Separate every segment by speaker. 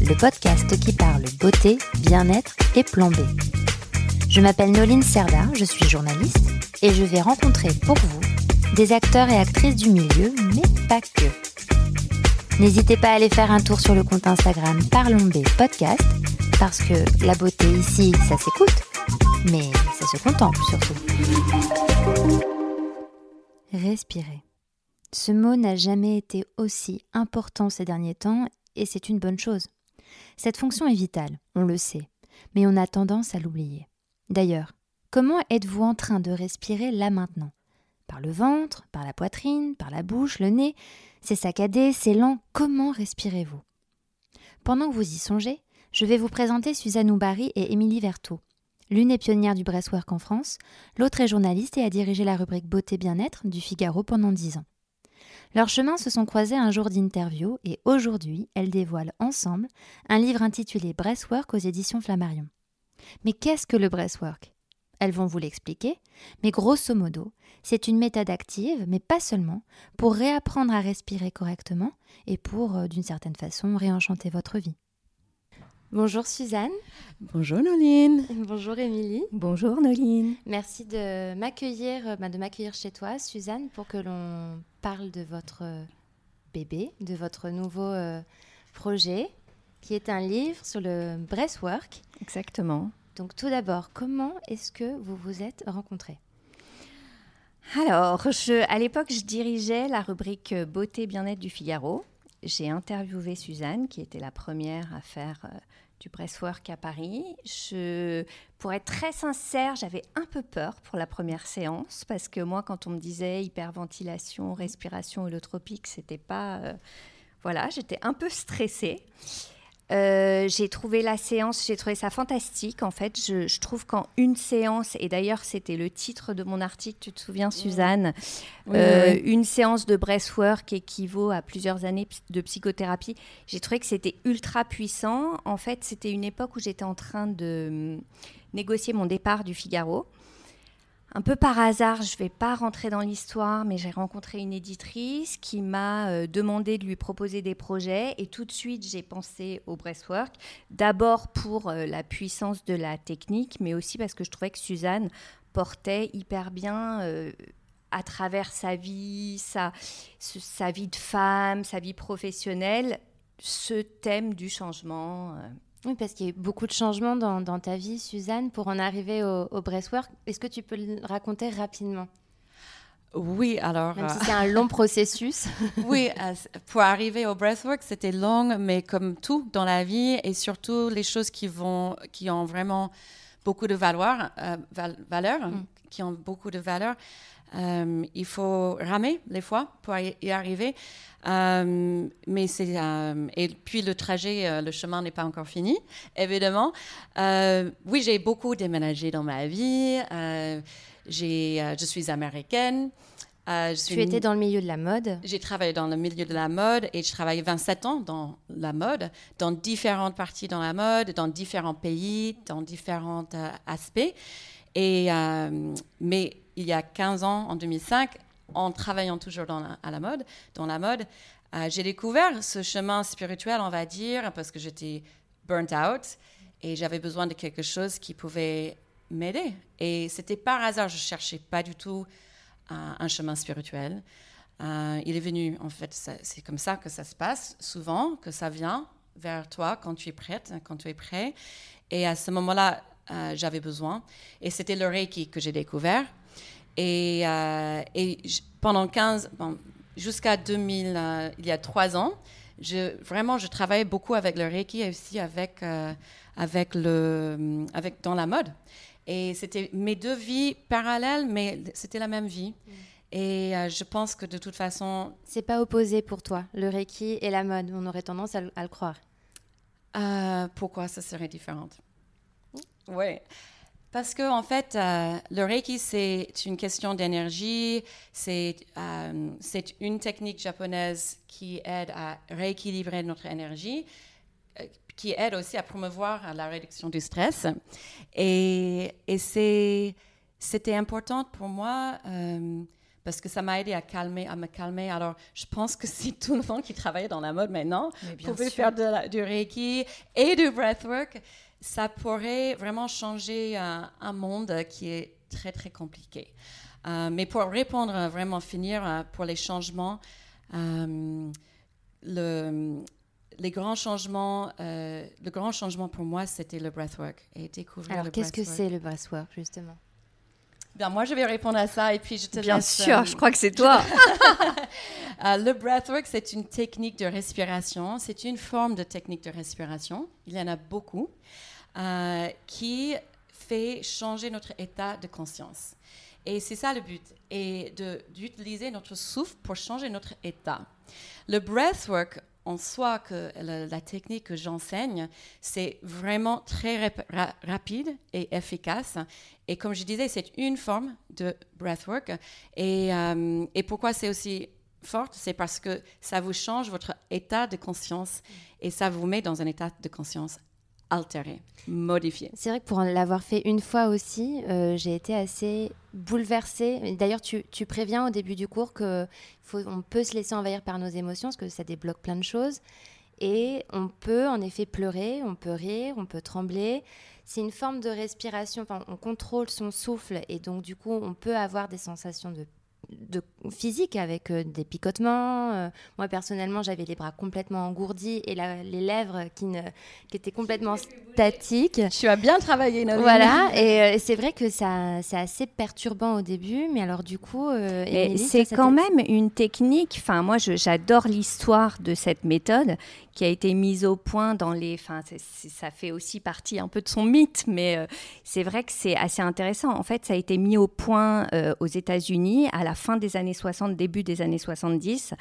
Speaker 1: le podcast qui parle beauté, bien-être et plan B. Je m'appelle Noline Serda, je suis journaliste et je vais rencontrer pour vous des acteurs et actrices du milieu, mais pas que. N'hésitez pas à aller faire un tour sur le compte Instagram Parlons B Podcast, parce que la beauté ici, ça s'écoute, mais ça se contemple surtout. Respirer. Ce mot n'a jamais été aussi important ces derniers temps, et c'est une bonne chose. Cette fonction est vitale, on le sait, mais on a tendance à l'oublier. D'ailleurs, comment êtes-vous en train de respirer là maintenant? Par le ventre, par la poitrine, par la bouche, le nez? C'est saccadé, c'est lent, comment respirez-vous? Pendant que vous y songez, je vais vous présenter Suzanne Oubary et Émilie Vertot. L'une est pionnière du breastwork en France, l'autre est journaliste et a dirigé la rubrique Beauté Bien-être du Figaro pendant dix ans. Leurs chemins se sont croisés un jour d'interview et aujourd'hui, elles dévoilent ensemble un livre intitulé Breastwork aux éditions Flammarion. Mais qu'est-ce que le breastwork? Elles vont vous l'expliquer, mais grosso modo, c'est une méthode active, mais pas seulement, pour réapprendre à respirer correctement et pour, euh, d'une certaine façon, réenchanter votre vie. Bonjour Suzanne.
Speaker 2: Bonjour Noline.
Speaker 1: Bonjour Émilie.
Speaker 2: Bonjour Noline.
Speaker 1: Merci de m'accueillir, euh, bah, de m'accueillir chez toi, Suzanne, pour que l'on parle de votre euh, bébé, de votre nouveau euh, projet, qui est un livre sur le breastwork.
Speaker 2: Exactement.
Speaker 1: Donc tout d'abord, comment est-ce que vous vous êtes rencontrés?
Speaker 2: Alors, je, à l'époque, je dirigeais la rubrique Beauté Bien-être du Figaro. J'ai interviewé Suzanne, qui était la première à faire euh, du breastwork à Paris. Pour être très sincère, j'avais un peu peur pour la première séance parce que moi, quand on me disait hyperventilation, respiration holotropique, c'était pas. euh, voilà, j'étais un peu stressée. Euh, j'ai trouvé la séance, j'ai trouvé ça fantastique. En fait, je, je trouve qu'en une séance, et d'ailleurs c'était le titre de mon article, tu te souviens Suzanne,
Speaker 1: Oui,
Speaker 2: euh,
Speaker 1: oui.
Speaker 2: une séance de breathwork équivaut à plusieurs années de psychothérapie. J'ai trouvé que c'était ultra puissant. En fait, c'était une époque où j'étais en train de hum, négocier mon départ du Figaro. Un peu par hasard, je ne vais pas rentrer dans l'histoire, mais j'ai rencontré une éditrice qui m'a euh, demandé de lui proposer des projets et tout de suite j'ai pensé au breathwork. D'abord pour euh, la puissance de la technique, mais aussi parce que je trouvais que Suzanne portait hyper bien euh, à travers sa vie, sa, vie de femme, sa vie professionnelle, ce thème du changement.
Speaker 1: Oui, parce qu'il y a eu beaucoup de changements dans, dans ta vie, Suzanne, pour en arriver au, au breastwork. Est-ce que tu peux le raconter rapidement?
Speaker 3: Oui, alors,
Speaker 1: Même si
Speaker 3: euh,
Speaker 1: c'est un long processus.
Speaker 3: oui, euh, pour arriver au breathwork, c'était long, mais comme tout dans la vie, et surtout les choses qui vont, qui ont vraiment beaucoup de valeur, euh, val- valeur
Speaker 1: Mm.
Speaker 3: qui ont beaucoup de valeur, euh, il faut ramer les fois pour y arriver. Euh, mais c'est euh, et puis le trajet, le chemin n'est pas encore fini, évidemment. Oui, j'ai beaucoup déménagé dans ma vie. J'ai, je suis américaine. Euh, je
Speaker 1: tu étais dans le milieu de la mode.
Speaker 3: j'ai travaillé dans le milieu de la mode et je travaille 27 ans dans la mode, dans différentes parties dans la mode, dans différents pays, dans différents euh, aspects. Et, euh, mais il y a 15 ans, en 2005, en travaillant toujours à la mode, dans la mode, euh, j'ai découvert ce chemin spirituel, on va dire, parce que j'étais burnt out et j'avais besoin de quelque chose qui pouvait m'aider. Et c'était par hasard, je cherchais pas du tout un, un chemin spirituel. Euh, il est venu, en fait, c'est comme ça que ça se passe souvent, que ça vient vers toi quand tu es prête, quand tu es prêt. Et à ce moment-là, euh, j'avais besoin. Et c'était le Reiki que j'ai découvert. Et, euh, et pendant 15, bon, jusqu'à 2000, euh, il y a trois ans, je, vraiment, je travaillais beaucoup avec le Reiki et aussi avec, euh, avec le, avec, dans la mode. Et c'était mes deux vies parallèles, mais c'était la même vie. Et euh, je pense que de toute façon,
Speaker 1: C'est pas opposé pour toi, le Reiki et la mode. On aurait tendance à, le- à le croire.
Speaker 3: Pourquoi ça serait différent? Oui. Parce que en fait, euh, le Reiki, c'est une question d'énergie. C'est euh, c'est une technique japonaise qui aide à rééquilibrer notre énergie, euh, qui aide aussi à promouvoir la réduction du stress. Et, et c'était important pour moi parce que ça m'a aidé à calmer, à me calmer. Alors, je pense que si tout le monde qui travaille dans la mode maintenant. Pouvait faire de du Reiki et du breathwork, ça pourrait vraiment changer un, monde qui est très, très compliqué. Euh, mais pour répondre, euh, vraiment finir euh, pour les changements, le, les grands changements, le grand changement pour moi, c'était le breathwork et découvrir
Speaker 1: Alors, qu'est-ce que c'est le breathwork, justement?
Speaker 3: Bien, moi, je vais répondre à ça et puis je te
Speaker 2: Bien sûr, je crois que c'est toi.
Speaker 3: le breathwork, c'est une technique de respiration. C'est une forme de technique de respiration. Il y en a beaucoup. Euh, qui fait changer notre état de conscience. Et c'est ça le but, et d'utiliser notre souffle pour changer notre état. Le breathwork en soi, que la, technique que j'enseigne, c'est vraiment très rapide et efficace. Et comme je disais, c'est une forme de breathwork. Et, euh, et pourquoi c'est aussi forte, c'est parce que ça vous change votre état de conscience et ça vous met dans un état de conscience modifié.
Speaker 1: C'est vrai que pour l'avoir fait une fois aussi, euh, j'ai été assez bouleversée. D'ailleurs, tu, préviens au début du cours qu'on peut se laisser envahir par nos émotions, parce que ça débloque plein de choses. Et on peut en effet pleurer, on peut rire, on peut trembler. C'est une forme de respiration, on contrôle son souffle et donc du coup on peut avoir des sensations de de physique avec euh, des picotements. Euh, moi personnellement, j'avais les bras complètement engourdis et les lèvres qui, ne, qui étaient complètement statiques.
Speaker 3: Tu as bien travaillé, Noémie.
Speaker 1: Voilà, et euh, c'est vrai que ça, c'est assez perturbant au début, mais alors du coup,
Speaker 2: c'est quand même une technique. Enfin, moi, j'adore l'histoire de cette méthode qui a été mise au point dans les. Enfin, ça fait aussi partie un peu de son mythe, mais c'est vrai que c'est assez intéressant. En fait, ça a été mis au point aux États-Unis à la fin des années 60, début des années 70,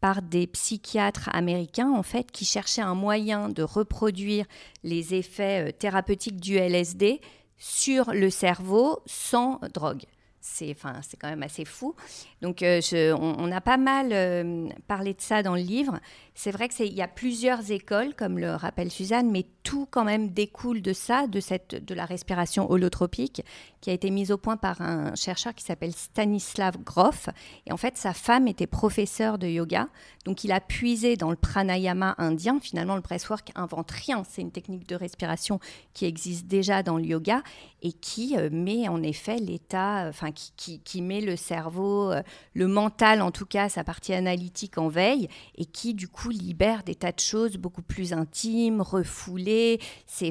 Speaker 2: par des psychiatres américains, en fait, qui cherchaient un moyen de reproduire les effets euh, thérapeutiques du LSD sur le cerveau sans drogue c'est enfin, quand même assez fou. Donc, euh, on, a pas mal euh, parlé de ça dans le livre. C'est vrai qu'il y a plusieurs écoles, comme le rappelle Suzanne, mais tout quand même découle de ça, de, cette, de la respiration holotropique, qui a été mise au point par un chercheur qui s'appelle Stanislav Grof. Et en fait, sa femme était professeure de yoga. Donc, il a puisé dans le pranayama indien. Finalement, le breathwork invente rien. C'est une technique de respiration qui existe déjà dans le yoga et qui euh, met en effet l'état, enfin, qui, met le cerveau, euh, le mental en tout cas, sa partie analytique en veille et qui, du coup, libère des tas de choses beaucoup plus intimes, refoulées. C'est,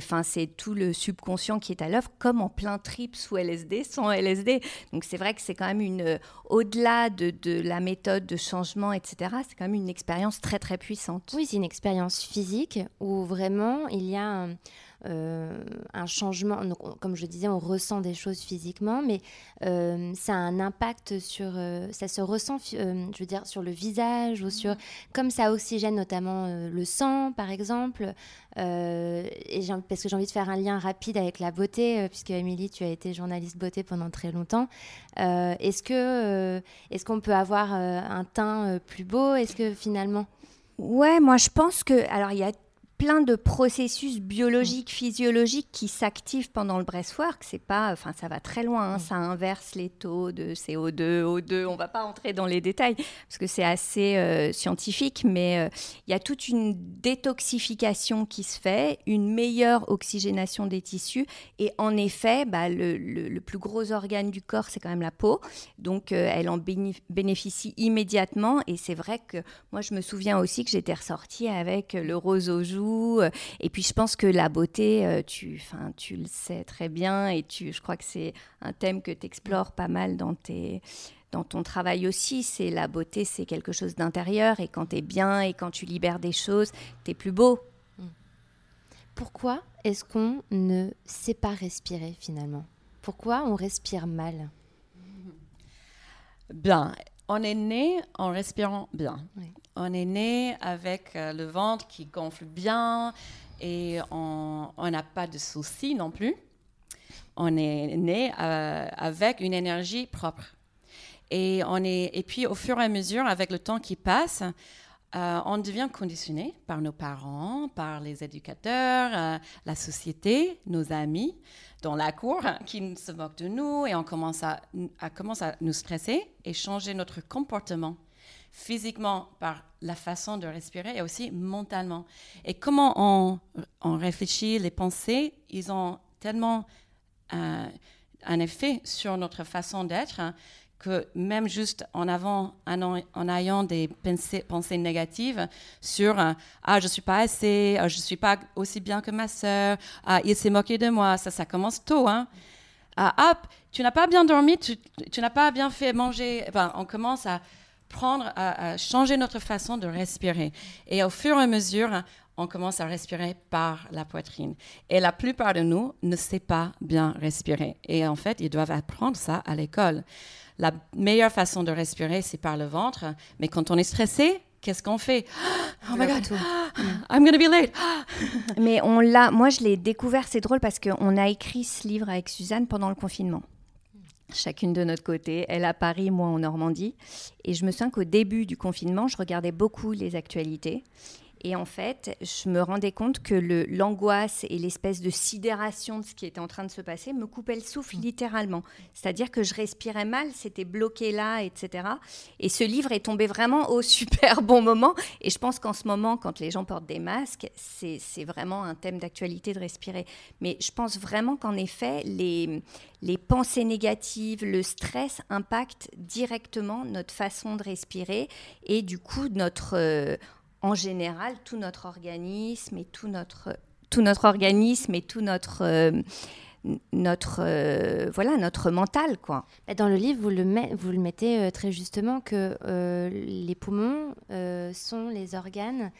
Speaker 2: tout le subconscient qui est à l'œuvre, comme en plein trip sous LSD, sans LSD. Donc, c'est vrai que c'est quand même une, euh, au-delà de, de la méthode de changement, etc., c'est quand même une expérience très, très puissante.
Speaker 1: Oui, c'est une expérience physique où vraiment il y a un un changement. comme je disais, on ressent des choses physiquement, mais euh, ça a un impact sur. Euh, ça se ressent, je veux dire, sur le visage ou sur. Comme ça oxygène notamment le sang, par exemple. et parce que j'ai envie de faire un lien rapide avec la beauté, puisque Émilie, tu as été journaliste beauté pendant très longtemps. est-ce que est-ce qu'on peut avoir un teint plus beau? Est-ce que finalement?
Speaker 2: Ouais, moi je pense que alors il y a plein de processus biologiques, physiologiques qui s'activent pendant le breathwork. C'est pas, enfin, ça va très loin. Hein. Mm. Ça inverse les taux de CO2, O2. On va pas entrer dans les détails parce que c'est assez euh, scientifique, mais euh, il y a toute une détoxification qui se fait, une meilleure oxygénation des tissus. Et en effet, bah, le, plus gros organe du corps, c'est quand même la peau. Donc, euh, elle en bénéficie immédiatement. Et c'est vrai que moi, je me souviens aussi que j'étais ressortie avec le rose aux joues euh, et puis je pense que la beauté, euh, tu, tu le sais très bien et tu, je crois que c'est un thème que tu explores pas mal dans tes dans ton travail aussi, c'est la beauté, c'est quelque chose d'intérieur et quand tu es bien et quand tu libères des choses, tu es plus beau. Mm.
Speaker 1: Pourquoi est-ce qu'on ne sait pas respirer finalement? Pourquoi on respire mal?
Speaker 3: Bien, on est né en respirant bien. On est né avec euh, le ventre qui gonfle bien et on n'a pas de soucis non plus. On est né euh, avec une énergie propre. Et, on est, et puis, au fur et à mesure, avec le temps qui passe, euh, on devient conditionné par nos parents, par les éducateurs, la société, nos amis, dans la cour, qui se moquent de nous, et on commence à, commence à nous stresser et changer notre comportement physiquement par la façon de respirer et aussi mentalement. Et comment on, on réfléchit, les pensées, ils ont tellement euh, un effet sur notre façon d'être que même juste en, avant, en, ayant des pensées, pensées négatives sur euh, ah je suis pas assez, ah, je suis pas aussi bien que ma sœur, ah il s'est moqué de moi, ça ça commence tôt hein. Ah hop, tu n'as pas bien dormi, tu, n'as pas bien fait manger, enfin, on commence à prendre, à, changer notre façon de respirer et au fur et à mesure on commence à respirer par la poitrine. Et la plupart de nous ne sait pas bien respirer. Et en fait, ils doivent apprendre ça à l'école la meilleure façon de respirer, c'est par le ventre. Mais quand on est stressé, qu'est-ce qu'on fait? Oh my God, I'm going to be late.
Speaker 2: Mais on l'a, moi je l'ai découvert, c'est drôle parce qu'on a écrit ce livre avec Suzanne pendant le confinement. Chacune de notre côté, elle à Paris, moi en Normandie. Et je me souviens qu'au début du confinement, je regardais beaucoup les actualités. Et en fait, je me rendais compte que l'angoisse et l'espèce de sidération de ce qui était en train de se passer me coupaient le souffle mm. littéralement. C'est-à-dire que je respirais mal, c'était bloqué là, etc. Et ce livre est tombé vraiment au super bon moment. Et je pense qu'en ce moment, quand les gens portent des masques, c'est vraiment un thème d'actualité de respirer. Mais je pense vraiment qu'en effet, les, les pensées négatives, le stress impactent directement notre façon de respirer et du coup notre... Euh, en général tout notre organisme et tout notre, tout notre organisme et tout notre, euh, notre, euh, voilà, notre mental. Quoi.
Speaker 1: Bah, dans le livre, vous le, vous le mettez euh, très justement que les poumons sont les organes.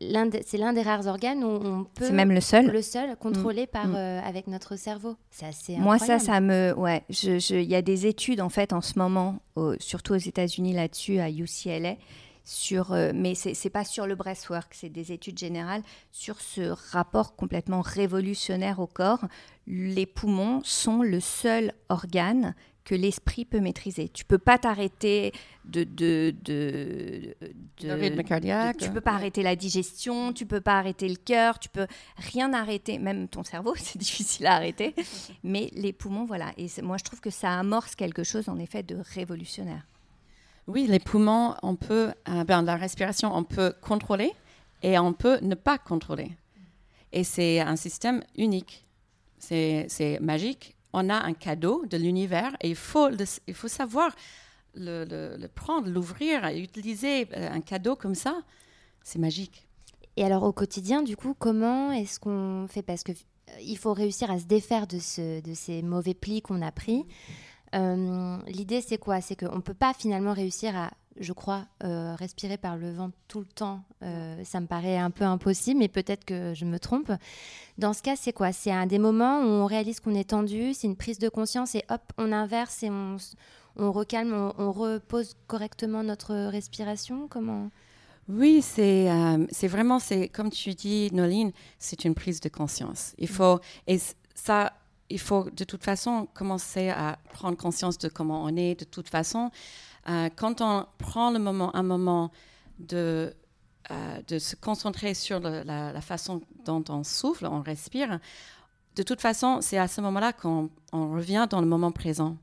Speaker 1: C'est l'un des rares organes où on peut.
Speaker 2: C'est même le seul.
Speaker 1: Le seul contrôlé mm. par, mm. avec notre cerveau. C'est assez
Speaker 2: Moi, ça, ça me. Ouais, il je, y a des études en fait en ce moment, surtout aux États-Unis là-dessus, à UCLA sur, euh, mais ce n'est pas sur le breastwork, c'est des études générales sur ce rapport complètement révolutionnaire au corps. Les poumons sont le seul organe que l'esprit peut maîtriser. Tu peux pas t'arrêter de, de, de,
Speaker 3: de rythme cardiaque.
Speaker 2: tu peux pas arrêter la digestion, tu peux pas arrêter le cœur, tu peux rien arrêter, même ton cerveau, c'est difficile à arrêter. Mais les poumons, voilà. Et moi, je trouve que ça amorce quelque chose, en effet, de révolutionnaire.
Speaker 3: Oui, les poumons, on peut, euh, ben, la respiration, on peut contrôler et on peut ne pas contrôler. Et c'est un système unique. C'est magique. On a un cadeau de l'univers et il faut, il faut savoir le, prendre, l'ouvrir utiliser euh, un cadeau comme ça. C'est magique.
Speaker 1: Et alors au quotidien, du coup, comment est-ce qu'on fait? Parce qu'il euh, faut réussir à se défaire de, ce, de ces mauvais plis qu'on a pris. Euh, l'idée, c'est quoi? C'est qu'on ne peut pas finalement réussir à, je crois, euh, respirer par le vent tout le temps. Euh, ça me paraît un peu impossible, mais peut-être que je me trompe. Dans ce cas, c'est quoi? C'est un des moments où on réalise qu'on est tendu, c'est une prise de conscience et hop, on inverse et on, on recalme, on, repose correctement notre respiration Comment?
Speaker 3: Oui, c'est c'est vraiment, c'est comme tu dis, Noline, c'est une prise de conscience. Il faut, et ça, il faut de toute façon commencer à prendre conscience de comment on est de toute façon. Euh, quand on prend le moment, un moment de, euh, se concentrer sur la, façon dont on souffle, on respire, de toute façon, c'est à ce moment-là qu'on revient dans le moment présent.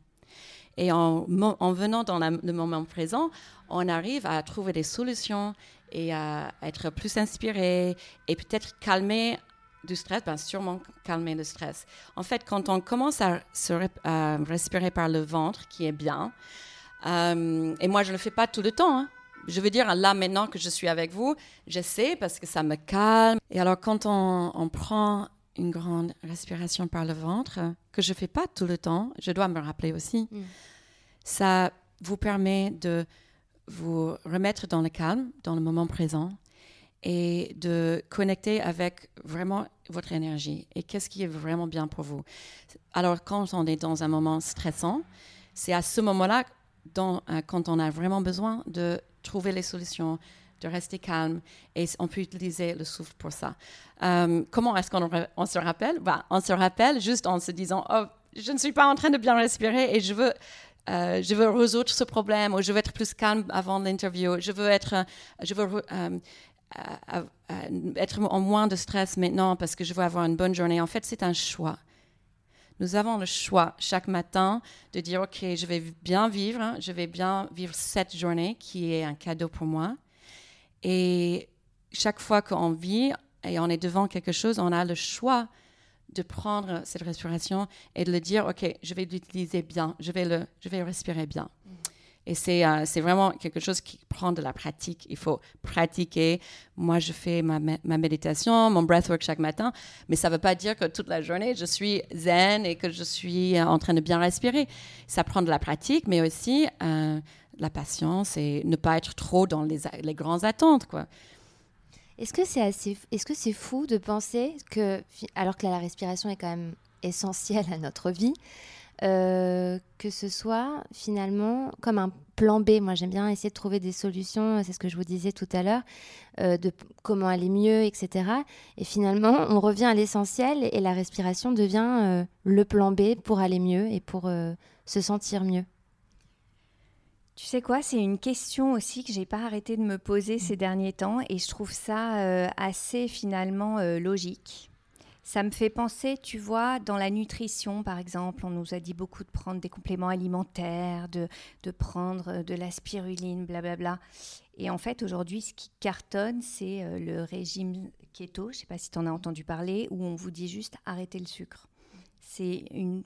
Speaker 3: Et en, en venant dans le moment présent, on arrive à trouver des solutions et à être plus inspiré et peut-être calmer du stress, ben sûrement calmer le stress. En fait, quand on commence à, se respirer par le ventre, qui est bien, euh, et moi je ne le fais pas tout le temps, hein. je veux dire, là maintenant que je suis avec vous, j'essaie parce que ça me calme. Et alors quand on, prend une grande respiration par le ventre, que je ne fais pas tout le temps, je dois me rappeler aussi, mm. ça vous permet de vous remettre dans le calme, dans le moment présent et de connecter avec vraiment votre énergie et qu'est-ce qui est vraiment bien pour vous? Alors, quand on est dans un moment stressant, c'est à ce moment-là, euh, quand on a vraiment besoin de trouver les solutions, de rester calme et on peut utiliser le souffle pour ça. Euh, comment est-ce qu'on on se rappelle? Bah, On se rappelle juste en se disant oh, je ne suis pas en train de bien respirer et je veux, euh, je veux résoudre ce problème ou je veux être plus calme avant l'interview. Je veux être, je veux être en moins de stress maintenant parce que je veux avoir une bonne journée. En fait, c'est un choix. Nous avons le choix chaque matin de dire, OK, je vais bien vivre, hein, je vais bien vivre cette journée qui est un cadeau pour moi. Et chaque fois qu'on vit et on est devant quelque chose, on a le choix de prendre cette respiration et de le dire, OK, je vais l'utiliser bien, je vais, le, je vais respirer bien. Et c'est euh, c'est vraiment quelque chose qui prend de la pratique. Il faut pratiquer. Moi, je fais ma, méditation, mon breathwork chaque matin, mais ça ne veut pas dire que toute la journée, je suis zen et que je suis en train de bien respirer. Ça prend de la pratique, mais aussi euh, la patience et ne pas être trop dans les, grandes attentes.
Speaker 1: est-ce que c'est fou de penser que, alors que la respiration est quand même essentielle à notre vie, euh, que ce soit finalement comme un plan B. Moi, j'aime bien essayer de trouver des solutions, c'est ce que je vous disais tout à l'heure, euh, de comment aller mieux, etc. Et finalement, on revient à l'essentiel et la respiration devient euh, le plan B pour aller mieux et pour se sentir mieux.
Speaker 2: Tu sais quoi, c'est une question aussi que j'ai pas arrêté de me poser ces derniers temps et je trouve ça assez finalement logique. Ça me fait penser, tu vois, dans la nutrition, par exemple, on nous a dit beaucoup de prendre des compléments alimentaires, de, prendre de la spiruline, blablabla. Et en fait, aujourd'hui, ce qui cartonne, c'est euh, le régime keto, je ne sais pas si tu en as entendu parler, où on vous dit juste arrêter le sucre. C'est une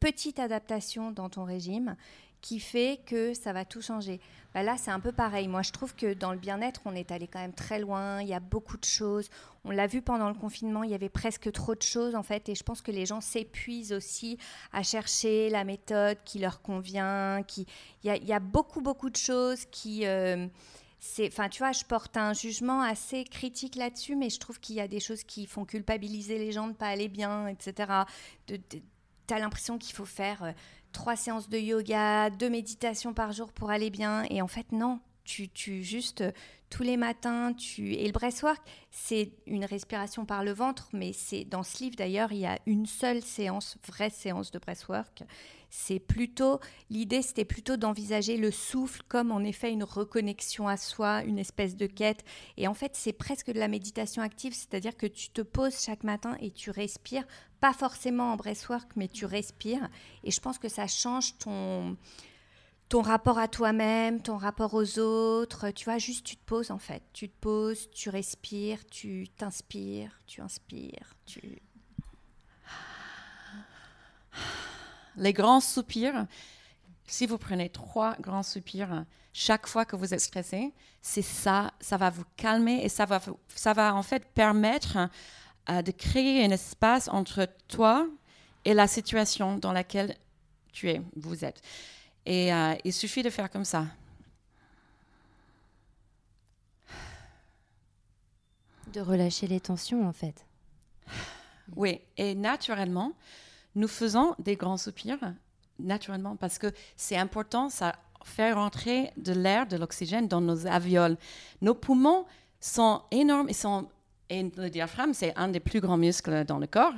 Speaker 2: petite adaptation dans ton régime qui fait que ça va tout changer. Bah là, c'est un peu pareil. Moi, je trouve que dans le bien-être, on est allé quand même très loin. Il y a beaucoup de choses. On l'a vu pendant le confinement, il y avait presque trop de choses en fait. Et je pense que les gens s'épuisent aussi à chercher la méthode qui leur convient. Qui... Il, y a, beaucoup, beaucoup de choses qui... Euh, enfin, tu vois, je porte un jugement assez critique là-dessus, mais je trouve qu'il y a des choses qui font culpabiliser les gens de pas aller bien, etc. De, tu as l'impression qu'il faut faire euh, trois séances de yoga, deux méditations par jour pour aller bien. Et en fait, non. Tu, tu juste euh, tous les matins, tu et le breathwork, c'est une respiration par le ventre, mais c'est dans ce livre d'ailleurs, il y a une seule séance, vraie séance de breathwork. C'est plutôt l'idée, c'était plutôt d'envisager le souffle comme en effet une reconnexion à soi, une espèce de quête. Et en fait, c'est presque de la méditation active, c'est-à-dire que tu te poses chaque matin et tu respires pas forcément en breathwork, mais tu respires. Et je pense que ça change ton, ton rapport à toi-même, ton rapport aux autres. Tu vois, juste tu te poses en fait. Tu te poses, tu respires, tu t'inspires, tu inspires, tu...
Speaker 3: Les grands soupirs, si vous prenez trois grands soupirs chaque fois que vous êtes stressé, c'est ça, ça va vous calmer et ça va, ça va en fait permettre de créer un espace entre toi et la situation dans laquelle tu es, vous êtes. Et euh, il suffit de faire comme ça.
Speaker 1: De relâcher les tensions, en fait.
Speaker 3: Oui, et naturellement, nous faisons des grands soupirs, naturellement, parce que c'est important, ça fait rentrer de l'air, de l'oxygène dans nos alvéoles. Nos poumons sont énormes, ils sont et le diaphragme, c'est un des plus grands muscles dans le corps.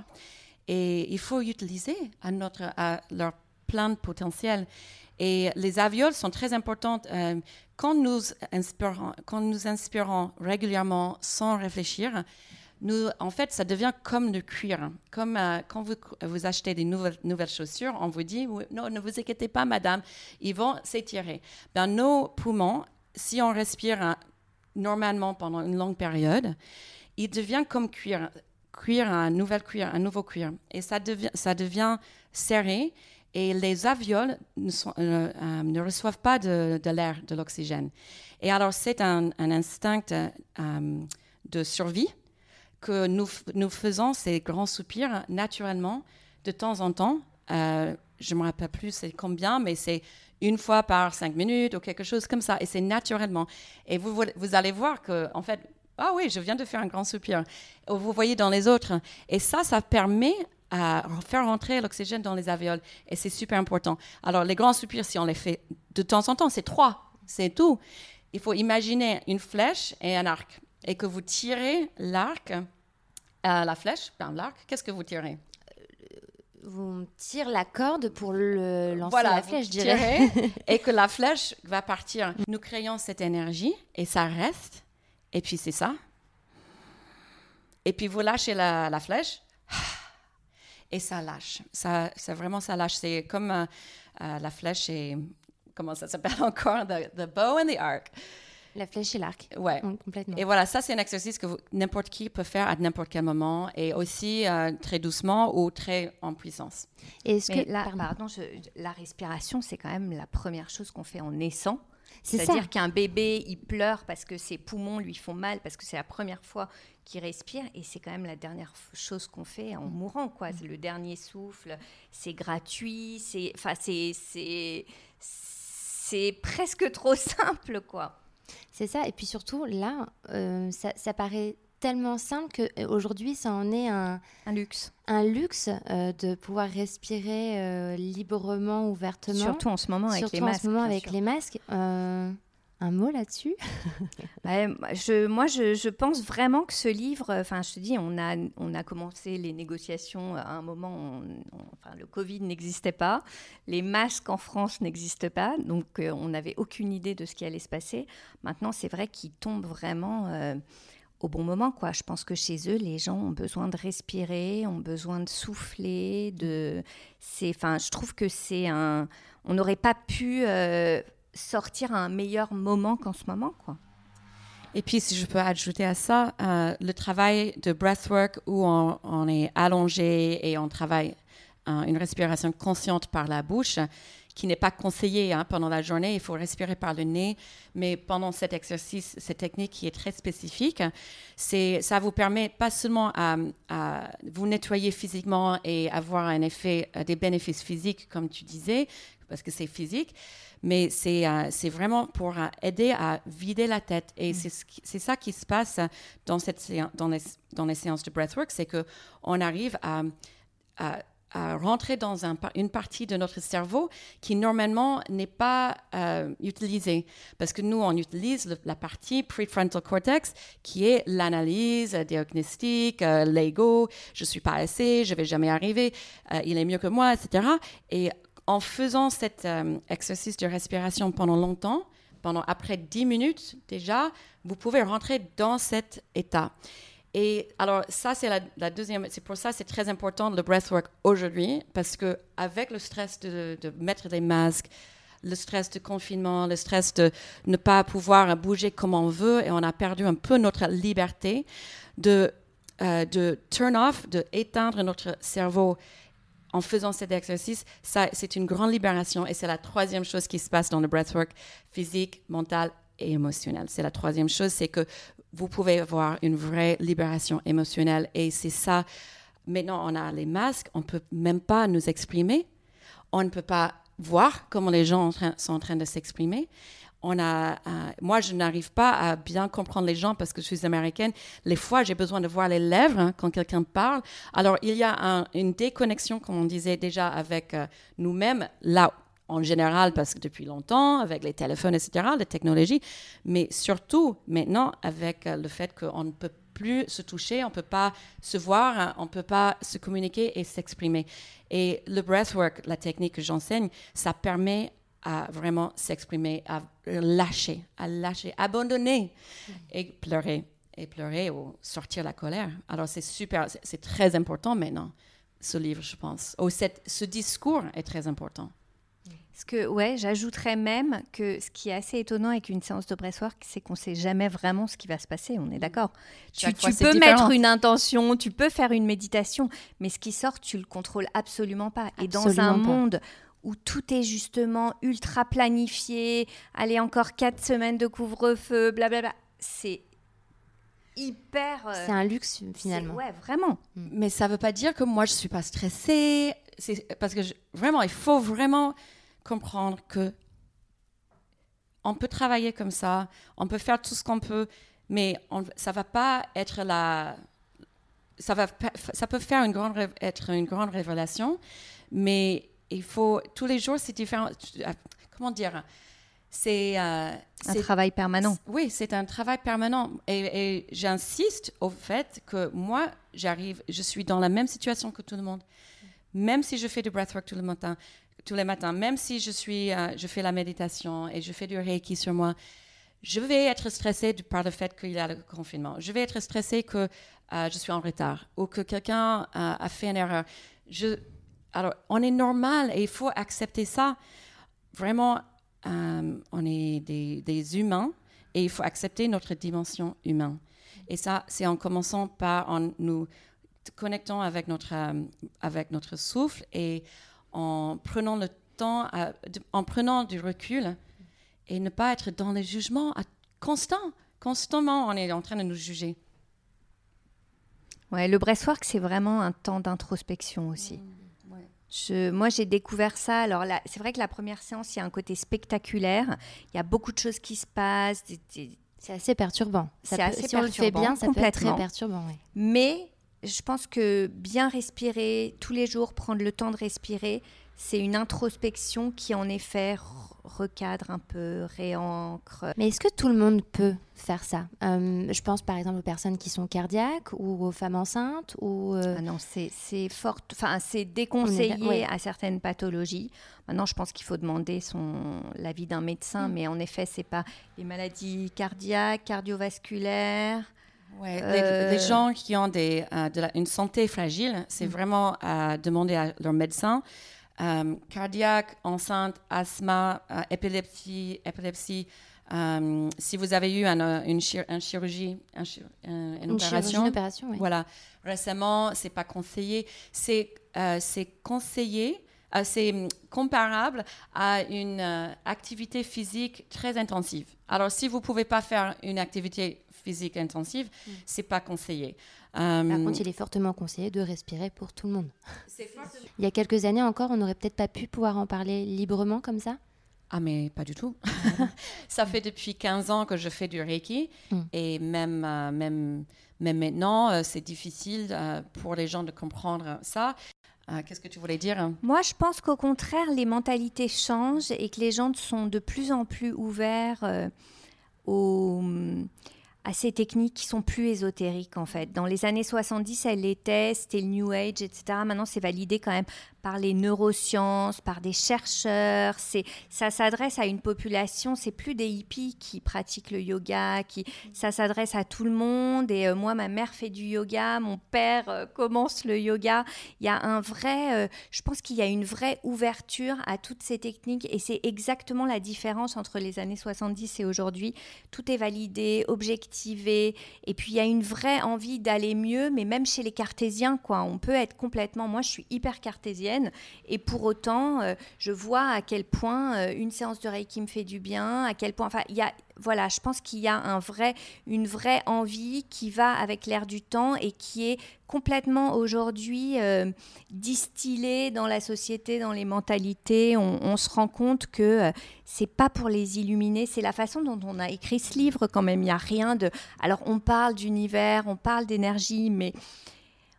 Speaker 3: Et il faut utiliser à, notre, à leur plein potentiel. Et les alvéoles sont très importantes. Euh, quand, nous inspirons, quand nous inspirons régulièrement sans réfléchir, nous, en fait, ça devient comme le cuir. Comme euh, quand vous, vous, achetez des nouvelles, nouvelles chaussures, on vous dit non, ne vous inquiétez pas, madame, ils vont s'étirer. Ben, nos poumons, si on respire euh, normalement pendant une longue période, il devient comme cuir, cuir, un nouvel cuir, un nouveau cuir. Et ça devient, ça devient serré et les avioles ne, euh, euh, reçoivent pas de, l'air, de l'oxygène. Et alors, c'est un, instinct euh, de survie que nous, nous faisons ces grands soupirs naturellement de temps en temps. je ne me rappelle plus c'est combien, mais c'est une fois par cinq minutes ou quelque chose comme ça. Et c'est naturellement. Et vous, vous allez voir que, en fait, ah oui, je viens de faire un grand soupir. Vous voyez dans les autres. Et ça, ça permet à faire rentrer l'oxygène dans les alvéoles. Et c'est super important. Alors, les grands soupirs, si on les fait de temps en temps, c'est trois, c'est tout. il faut imaginer une flèche et un arc. Et que vous tirez l'arc, euh, la flèche, ben, l'arc, qu'est-ce que vous tirez?
Speaker 1: Vous tirez la corde pour le lancer
Speaker 3: voilà,
Speaker 1: la flèche, je dirais.
Speaker 3: et que la flèche va partir. Nous créons cette énergie et ça reste. Et puis c'est ça. Et puis vous lâchez la, la flèche et ça lâche. Ça, ça vraiment ça lâche. C'est comme euh, euh, la flèche et comment ça s'appelle encore? The, the bow and the arc.
Speaker 1: La flèche et l'arc.
Speaker 3: Ouais.
Speaker 1: Complètement.
Speaker 3: Et voilà, ça c'est un exercice que n'importe qui peut faire à n'importe quel moment et aussi euh, très doucement ou très en puissance.
Speaker 1: Est-ce
Speaker 2: Mais
Speaker 1: que pardon.
Speaker 2: je- la respiration, c'est quand même la première chose qu'on fait en naissant.
Speaker 1: C'est.
Speaker 2: C'est-à-dire qu'un bébé, il pleure parce que ses poumons lui font mal, parce que c'est la première fois qu'il respire, et c'est quand même la dernière chose qu'on fait en mourant, quoi. C'est le dernier souffle, c'est gratuit, c'est, enfin, c'est, c'est, c'est presque trop simple, quoi.
Speaker 1: C'est ça. Et puis surtout, là, euh, ça, ça paraît tellement simple qu'aujourd'hui, ça en est un,
Speaker 2: Un luxe.
Speaker 1: un luxe euh, de pouvoir respirer euh, librement, ouvertement.
Speaker 2: Surtout en ce moment avec
Speaker 1: Surtout
Speaker 2: les
Speaker 1: en
Speaker 2: masques.
Speaker 1: ce moment
Speaker 2: bien
Speaker 1: avec
Speaker 2: sûr.
Speaker 1: les masques. Euh, un mot là-dessus?
Speaker 2: Ouais, moi, je, moi, je, je pense vraiment que ce livre, enfin, je te dis, on a, on a commencé les négociations à un moment, on- enfin, le Covid n'existait pas, les masques en France n'existent pas, donc euh, on n'avait aucune idée de ce qui allait se passer. Maintenant, c'est vrai qu'ils tombent vraiment euh, au bon moment, quoi. Je pense que chez eux, les gens ont besoin de respirer, ont besoin de souffler, de, enfin, je trouve que c'est un, on n'aurait pas pu euh, sortir à un meilleur moment qu'en ce moment, quoi.
Speaker 3: Et puis, si je peux ajouter à ça, euh, le travail de breathwork où on, est allongé et on travaille euh, une respiration consciente par la bouche, qui n'est pas conseillée hein, pendant la journée. Il faut respirer par le nez, mais pendant cet exercice, cette technique qui est très spécifique, c'est ça vous permet pas seulement à, à vous nettoyer physiquement et avoir un effet, euh, des bénéfices physiques, comme tu disais, parce que c'est physique, mais c'est euh, c'est vraiment pour euh, aider à vider la tête. Et c'est ce qui- c'est ça qui se passe dans, cette dans, les, dans les séances de breathwork, c'est qu'on arrive à, à, à rentrer dans un une partie de notre cerveau qui normalement n'est pas euh, utilisée. Parce que nous, on utilise le- la partie prefrontal cortex qui est l'analyse euh, diagnostique, euh, l'ego, je suis pas assez, je vais jamais arriver, euh, il est mieux que moi, etc. Et en faisant cet euh, exercice de respiration pendant longtemps, pendant après 10 minutes déjà, vous pouvez rentrer dans cet état. Et alors ça c'est la, deuxième, c'est pour ça c'est très important le breathwork aujourd'hui parce que avec le stress de, de mettre des masques, le stress de confinement, le stress de ne pas pouvoir bouger comme on veut et on a perdu un peu notre liberté de euh, de turn off, de éteindre notre cerveau en faisant cet exercice, ça, c'est une grande libération et c'est la troisième chose qui se passe dans le breathwork physique, mental et émotionnel. C'est la troisième chose, c'est que vous pouvez avoir une vraie libération émotionnelle et c'est ça. Maintenant, on a les masques, on ne peut même pas nous exprimer, on ne peut pas voir comment les gens sont en train de s'exprimer. On a, euh, moi, je n'arrive pas à bien comprendre les gens parce que je suis américaine. Les fois, j'ai besoin de voir les lèvres hein, quand quelqu'un parle. Alors, il y a un- une déconnexion, comme on disait déjà, avec euh, nous-mêmes, là, en général, parce que depuis longtemps, avec les téléphones, etc., les technologies, mais surtout maintenant avec euh, le fait qu'on ne peut plus se toucher, on ne peut pas se voir, hein, on ne peut pas se communiquer et s'exprimer. Et le breathwork, la technique que j'enseigne, ça permet à vraiment s'exprimer, à lâcher, à lâcher, abandonner et pleurer, et pleurer ou sortir la colère. Alors c'est super, c'est- très important maintenant, ce livre, je pense. Ou cette- ce discours est très important.
Speaker 2: Parce que, ouais, j'ajouterais même que ce qui est assez étonnant avec une séance de breathwork, c'est qu'on ne sait jamais vraiment ce qui va se passer, on est d'accord. Tu, peux
Speaker 3: différent.
Speaker 2: mettre une intention, tu peux faire une méditation, mais ce qui sort, tu le contrôles absolument pas. Et dans un
Speaker 1: Absolument pas.
Speaker 2: monde où tout est justement ultra planifié, allez, encore quatre semaines de couvre-feu, blablabla, c'est hyper... euh,
Speaker 1: C'est un luxe finalement.
Speaker 2: Ouais, vraiment.
Speaker 3: Mais ça ne veut pas dire que moi, je ne suis pas stressée. C'est parce que je- vraiment, il faut vraiment comprendre que on peut travailler comme ça, on peut faire tout ce qu'on peut, mais on, ça va pas être la... Ça, va, ça peut faire une grande, être une grande révélation, mais il faut... Tous les jours, c'est différent. Ah, Comment dire? C'est euh,
Speaker 2: Un travail permanent.
Speaker 3: oui, c'est un travail permanent. Et, et j'insiste au fait que moi, j'arrive, je suis dans la même situation que tout le monde. Même si je fais du breathwork tout le matin, tous les matins, même si je, suis, euh, je fais la méditation et je fais du reiki sur moi, je vais être stressée par le fait qu'il y a le confinement. Je vais être stressée que euh, je suis en retard ou que quelqu'un euh, a fait une erreur. Je, alors, on est normal et il faut accepter ça. Vraiment, euh, on est des, des humains et il faut accepter notre dimension humaine. Et ça, c'est en commençant par en nous connectant avec notre, euh, avec notre souffle et en prenant le temps, à- en prenant du recul et ne pas être dans le jugement à- constant. Constamment, on est en train de nous juger.
Speaker 2: Ouais, le breathwork, c'est vraiment un temps d'introspection aussi. Je- moi, j'ai découvert ça. Alors, là, c'est vrai que la première séance, il y a un côté spectaculaire. Il y a beaucoup de choses qui se passent.
Speaker 1: C'est assez perturbant. Ça
Speaker 2: C'est
Speaker 1: peut-
Speaker 2: assez
Speaker 1: si on le fait
Speaker 2: perturbant,
Speaker 1: bien, ça peut être très perturbant.
Speaker 2: Mais je pense que bien respirer tous les jours, prendre le temps de respirer, c'est une introspection qui, en effet, recadre un peu, réancre.
Speaker 1: Mais est-ce que tout le monde peut faire ça? Euh, Je pense par exemple aux personnes qui sont cardiaques ou aux femmes enceintes ou euh,
Speaker 2: Ah non, c'est fort, enfin c'est déconseillé
Speaker 1: On est- ouais.
Speaker 2: à certaines pathologies. Maintenant, je pense qu'il faut demander son l'avis d'un médecin, mais en effet, c'est pas les maladies cardiaques, cardiovasculaires.
Speaker 3: Ouais,
Speaker 2: Euh,
Speaker 3: les, les gens qui ont des, euh, de la- une santé fragile, c'est vraiment à demander à leur médecin. Euh, cardiaque, enceinte, asthme, euh, épilepsie, épilepsie. euh, si vous avez eu un, une, chir- un chirurgie, un une,
Speaker 1: une chirurgie,
Speaker 3: opération,
Speaker 1: une opération oui.
Speaker 3: voilà, récemment, c'est pas conseillé. C'est conseillé, c'est hum, comparable à une euh, activité physique très intensive. Alors, si vous pouvez pas faire une activité physique intensive, c'est pas conseillé. Euh,
Speaker 1: Par contre, il est fortement conseillé de respirer pour tout le monde. Il y a quelques années encore, on n'aurait peut-être pas pu pouvoir en parler librement comme ça?
Speaker 3: Ah, mais pas du tout. ça fait depuis 15 ans que je fais du Reiki.
Speaker 1: Mm.
Speaker 3: Et même, euh, même, même maintenant, euh, c'est difficile pour les gens de comprendre ça. Euh, Qu'est-ce que tu voulais dire?
Speaker 2: Moi, je pense qu'au contraire, les mentalités changent et que les gens sont de plus en plus ouverts euh, aux, à ces techniques qui sont plus ésotériques, en fait. Dans les années 70, elles l'étaient, c'était le New Age, etc. Maintenant, c'est validé quand même par les neurosciences, par des chercheurs. C'est, ça s'adresse à une population, c'est plus des hippies qui pratiquent le yoga, qui, ça s'adresse à tout le monde. Et euh, moi, ma mère fait du yoga, mon père euh, commence le yoga. Il y a un vrai, euh, je pense qu'il y a une vraie ouverture à toutes ces techniques et c'est exactement la différence entre les années 70 et aujourd'hui. Tout est validé, objectivé et puis il y a une vraie envie d'aller mieux, mais même chez les cartésiens, quoi. On peut être complètement, moi je suis hyper cartésienne et pour autant, euh, je vois à quel point euh, une séance de Reiki me fait du bien, à quel point, enfin, il y a, voilà, je pense qu'il y a un vrai, une vraie envie qui va avec l'air du temps et qui est complètement aujourd'hui euh, distillée dans la société, dans les mentalités. On, se rend compte que euh, c'est pas pour les illuminer, c'est la façon dont on a écrit ce livre quand même. Il n'y a rien de. Alors on parle d'univers, on parle d'énergie, mais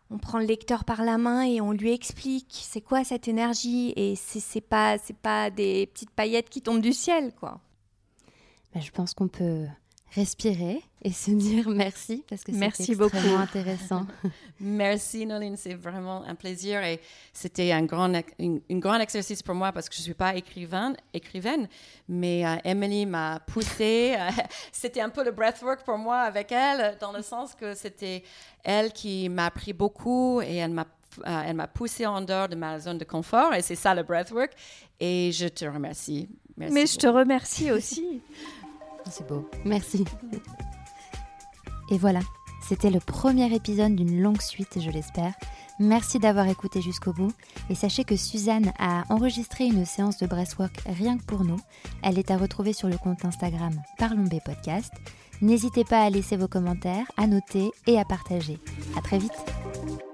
Speaker 2: on prend le lecteur par la main et on lui explique c'est quoi cette énergie et c'est pas c'est pas des petites paillettes qui tombent du ciel quoi.
Speaker 1: Ben, je pense qu'on peut respirer et se dire merci parce que
Speaker 2: Merci
Speaker 1: c'est
Speaker 2: beaucoup.
Speaker 1: extrêmement intéressant.
Speaker 3: Merci Noline, c'est vraiment un plaisir et c'était un grand, une, une grand exercice pour moi parce que je ne suis pas écrivain, écrivaine, mais euh, Emily m'a poussée. c'était un peu le breathwork pour moi avec elle, dans le sens que c'était elle qui m'a appris beaucoup et elle m'a euh, elle m'a poussée en dehors de ma zone de confort et c'est ça le breathwork. Et je te remercie. Merci
Speaker 2: Mais je te remercie aussi.
Speaker 1: C'est beau. Merci. Et voilà, c'était le premier épisode d'une longue suite, je l'espère. Merci d'avoir écouté jusqu'au bout. Et sachez que Suzanne a enregistré une séance de breathwork rien que pour nous. Elle est à retrouver sur le compte Instagram Parlons B Podcast. N'hésitez pas à laisser vos commentaires, à noter et à partager. À très vite.